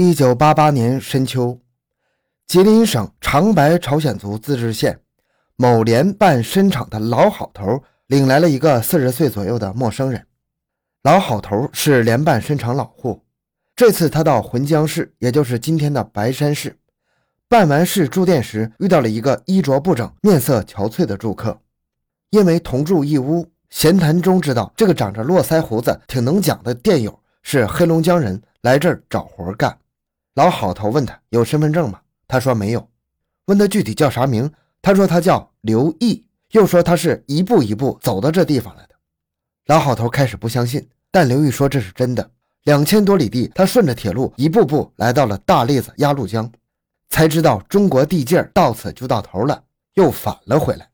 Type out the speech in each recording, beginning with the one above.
一九八八年深秋，吉林省长白朝鲜族自治县某连办深厂的老好头领来了一个四十岁左右的陌生人。老好头是连办深厂老户，这次他到浑江市，也就是今天的白山市，办完事住店时，遇到了一个衣着不整、面色憔悴的住客。因为同住一屋，闲谈中知道这个长着络腮胡子、挺能讲的店友是黑龙江人，来这儿找活干。老好头问他有身份证吗？他说没有。问他具体叫啥名？他说他叫刘毅。又说他是一步一步走到这地方来的。老好头开始不相信，但刘毅说这是真的。两千多里地，他顺着铁路一步步来到了大栗子鸭绿江，才知道中国地界到此就到头了，又返了回来。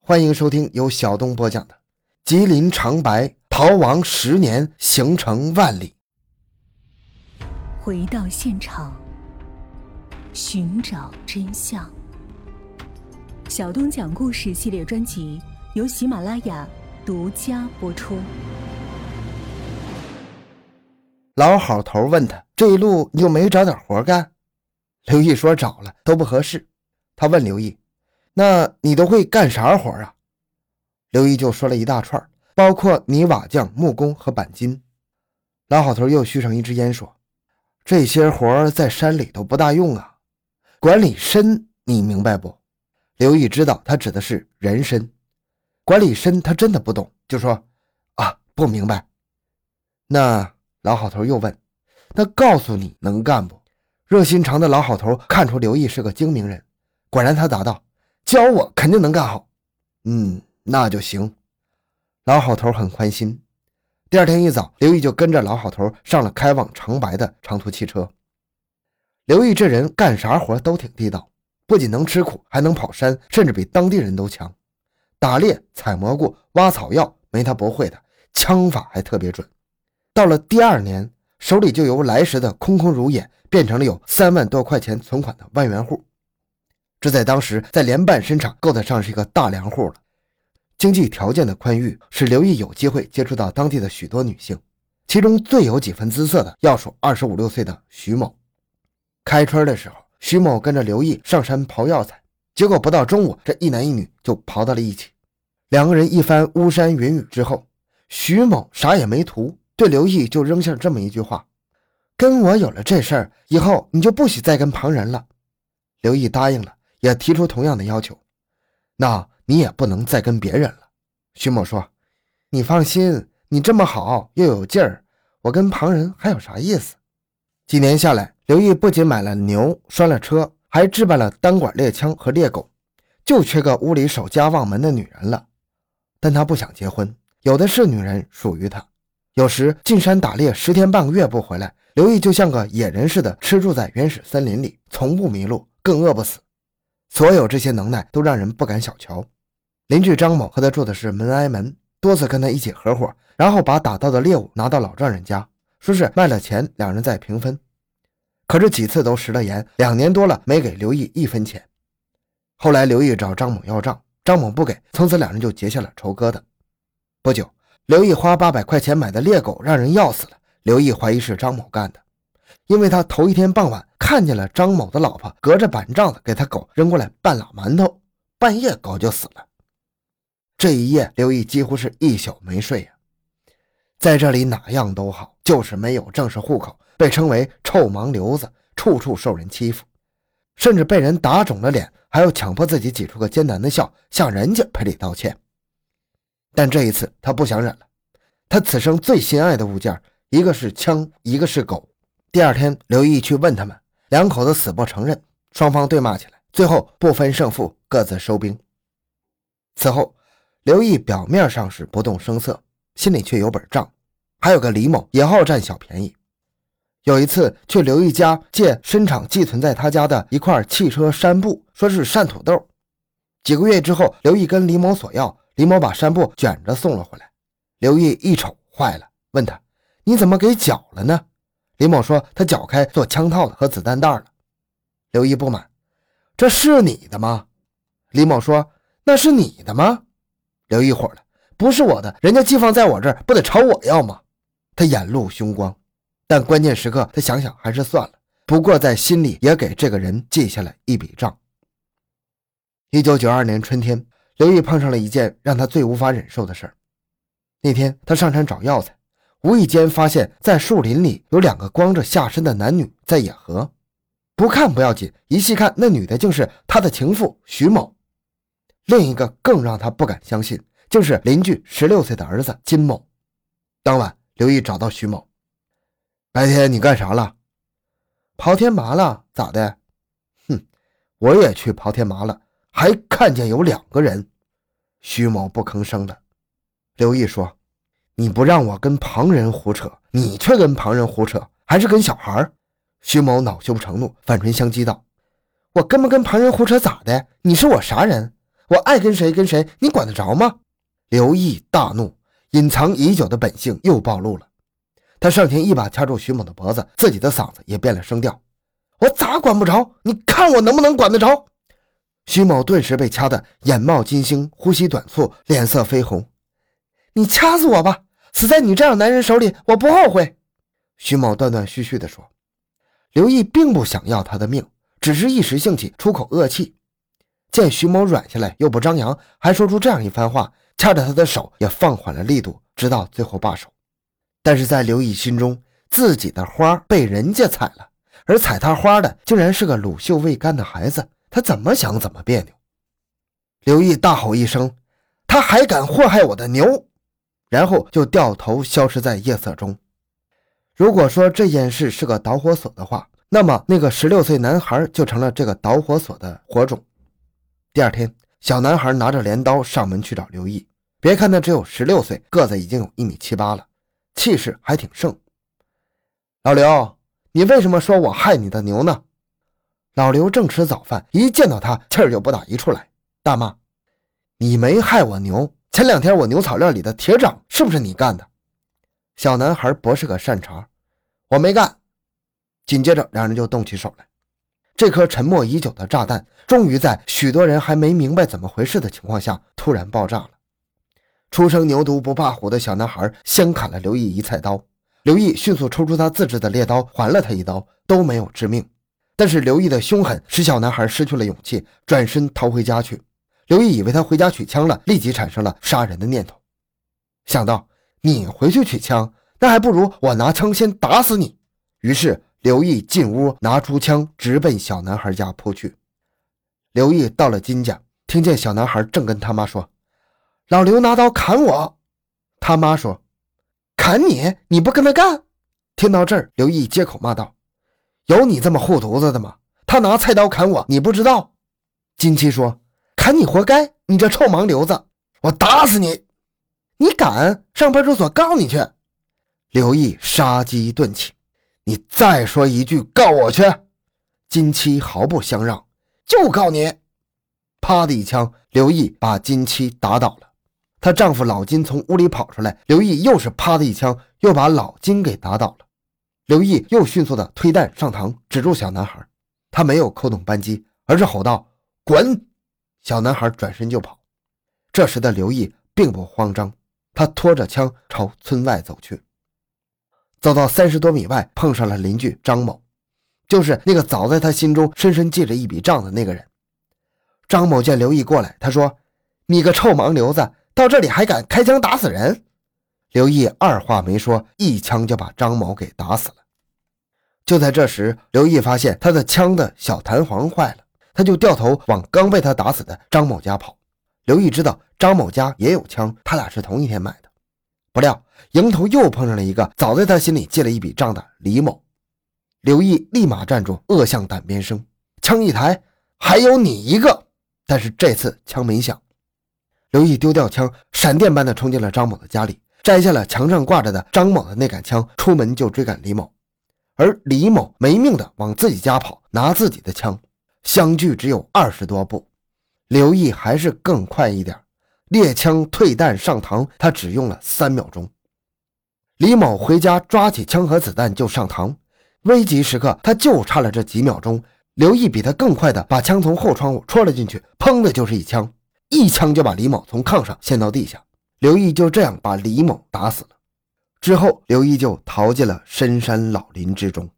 欢迎收听由小东播讲的《吉林长白逃亡十年，行程万里》。回到现场，寻找真相。小东讲故事系列专辑由喜马拉雅独家播出。老好头问他：“这一路你就没找点活干？”刘毅说：“找了，都不合适。”他问刘毅：“那你都会干啥活啊？”刘毅就说了一大串，包括泥瓦匠、木工和钣金。老好头又续上一支烟说。这些活在山里都不大用啊，管理参你明白不？刘毅知道他指的是人参，管理参他真的不懂，就说啊不明白。那老好头又问，那告诉你能干不？热心肠的老好头看出刘毅是个精明人，果然他答道：教我肯定能干好。嗯，那就行。老好头很宽心。第二天一早，刘毅就跟着老好头上了开往长白的长途汽车。刘毅这人干啥活都挺地道，不仅能吃苦，还能跑山，甚至比当地人都强。打猎、采蘑菇、挖草药，没他不会的。枪法还特别准。到了第二年，手里就由来时的空空如也，变成了有三万多块钱存款的万元户。这在当时，在连办生厂够得上是一个大粮户了。经济条件的宽裕，使刘毅有机会接触到当地的许多女性，其中最有几分姿色的，要数二十五六岁的徐某。开春的时候，徐某跟着刘毅上山刨药材，结果不到中午，这一男一女就刨到了一起。两个人一番巫山云雨之后，徐某啥也没图，对刘毅就扔下这么一句话：“跟我有了这事儿以后，你就不许再跟旁人了。”刘毅答应了，也提出同样的要求。那。你也不能再跟别人了，徐某说：“你放心，你这么好又有劲儿，我跟旁人还有啥意思？”几年下来，刘毅不仅买了牛，拴了车，还置办了单管猎枪和猎狗，就缺个屋里守家望门的女人了。但他不想结婚，有的是女人属于他。有时进山打猎十天半个月不回来，刘毅就像个野人似的，吃住在原始森林里，从不迷路，更饿不死。所有这些能耐都让人不敢小瞧。邻居张某和他住的是门挨门，多次跟他一起合伙，然后把打到的猎物拿到老丈人家，说是卖了钱，两人再平分。可是几次都食了言，两年多了没给刘毅一分钱。后来刘毅找张某要账，张某不给，从此两人就结下了仇疙瘩。不久，刘毅花八百块钱买的猎狗让人要死了，刘毅怀疑是张某干的，因为他头一天傍晚。看见了张某的老婆隔着板帐子给他狗扔过来半拉馒头，半夜狗就死了。这一夜，刘毅几乎是一宿没睡呀。在这里哪样都好，就是没有正式户口，被称为臭盲流子，处处受人欺负，甚至被人打肿了脸，还要强迫自己挤出个艰难的笑，向人家赔礼道歉。但这一次他不想忍了，他此生最心爱的物件，一个是枪，一个是狗。第二天，刘毅去问他们。两口子死不承认，双方对骂起来，最后不分胜负，各自收兵。此后，刘毅表面上是不动声色，心里却有本账。还有个李某也好占小便宜，有一次去刘毅家借参厂寄存在他家的一块汽车山布，说是扇土豆。几个月之后，刘毅跟李某索要，李某把山布卷着送了回来。刘毅一瞅，坏了，问他：“你怎么给绞了呢？”李某说：“他绞开做枪套的和子弹袋了。”刘毅不满：“这是你的吗？”李某说：“那是你的吗？”刘毅火了：“不是我的，人家寄放在我这儿，不得朝我要吗？”他眼露凶光，但关键时刻他想想还是算了，不过在心里也给这个人记下了一笔账。一九九二年春天，刘毅碰上了一件让他最无法忍受的事儿。那天他上山找药材，无意间发现，在树林里有两个光着下身的男女在野合。不看不要紧，一细看，那女的竟是他的情妇徐某。另一个更让他不敢相信，竟是邻居十六岁的儿子金某。当晚，刘毅找到徐某：“白天你干啥了？刨天麻了，咋的？哼，我也去刨天麻了，还看见有两个人。”徐某不吭声了。刘毅说：“你不让我跟旁人胡扯，你却跟旁人胡扯，还是跟小孩？”徐某恼羞成怒，反唇相讥道：“我跟不跟旁人胡扯咋的？你是我啥人？我爱跟谁跟谁，你管得着吗？”刘毅大怒，隐藏已久的本性又暴露了。他上前一把掐住徐某的脖子，自己的嗓子也变了声调：“我咋管不着？你看我能不能管得着？”徐某顿时被掐得眼冒金星，呼吸短促，脸色绯红。“你掐死我吧！死在你这样男人手里，我不后悔。”徐某断断续续地说。刘毅并不想要他的命，只是一时兴起出口恶气。见徐某软下来，又不张扬，还说出这样一番话，掐着他的手也放缓了力度，直到最后罢手。但是在刘毅心中，自己的花被人家采了，而采他花的竟然是个乳臭未干的孩子，他怎么想怎么别扭。刘毅大吼一声：“他还敢祸害我的牛！”然后就掉头消失在夜色中。如果说这件事是个导火索的话，那么那个十六岁男孩就成了这个导火索的火种。第二天，小男孩拿着镰刀上门去找刘毅。别看他只有十六岁，个子已经有一米七八了，气势还挺盛。老刘，你为什么说我害你的牛呢？老刘正吃早饭，一见到他，气儿就不打一处来，大骂：“你没害我牛！前两天我牛草料里的铁掌是不是你干的？”小男孩不是个善茬。我没干。紧接着，两人就动起手来。这颗沉默已久的炸弹，终于在许多人还没明白怎么回事的情况下，突然爆炸了。初生牛犊不怕虎的小男孩先砍了刘毅一菜刀，刘毅迅速抽出他自制的猎刀，还了他一刀，都没有致命。但是刘毅的凶狠使小男孩失去了勇气，转身逃回家去。刘毅以为他回家取枪了，立即产生了杀人的念头，想到你回去取枪。那还不如我拿枪先打死你。于是刘毅进屋，拿出枪，直奔小男孩家扑去。刘毅到了金家，听见小男孩正跟他妈说：“老刘拿刀砍我。”他妈说：“砍你？你不跟他干？”听到这儿，刘毅接口骂道：“有你这么护犊子的吗？他拿菜刀砍我，你不知道？”金七说：“砍你活该，你这臭盲流子，我打死你！你敢上派出所告你去！”刘毅杀机顿起，你再说一句，告我去！金七毫不相让，就告你！啪的一枪，刘毅把金七打倒了。她丈夫老金从屋里跑出来，刘毅又是啪的一枪，又把老金给打倒了。刘毅又迅速的推弹上膛，止住小男孩。他没有扣动扳机，而是吼道：“滚！”小男孩转身就跑。这时的刘毅并不慌张，他拖着枪朝村外走去。走到三十多米外，碰上了邻居张某，就是那个早在他心中深深记着一笔账的那个人。张某见刘毅过来，他说：“你个臭盲流子，到这里还敢开枪打死人！”刘毅二话没说，一枪就把张某给打死了。就在这时，刘毅发现他的枪的小弹簧坏了，他就掉头往刚被他打死的张某家跑。刘毅知道张某家也有枪，他俩是同一天买的。不料，迎头又碰上了一个早在他心里记了一笔账的李某。刘毅立马站住，恶向胆边生，枪一抬，还有你一个。但是这次枪没响，刘毅丢掉枪，闪电般的冲进了张某的家里，摘下了墙上挂着的张某的那杆枪，出门就追赶李某。而李某没命的往自己家跑，拿自己的枪，相距只有二十多步。刘毅还是更快一点。猎枪退弹上膛，他只用了三秒钟。李某回家抓起枪和子弹就上膛，危急时刻他就差了这几秒钟。刘毅比他更快的把枪从后窗户戳了进去，砰的就是一枪，一枪就把李某从炕上掀到地下。刘毅就这样把李某打死了。之后，刘毅就逃进了深山老林之中。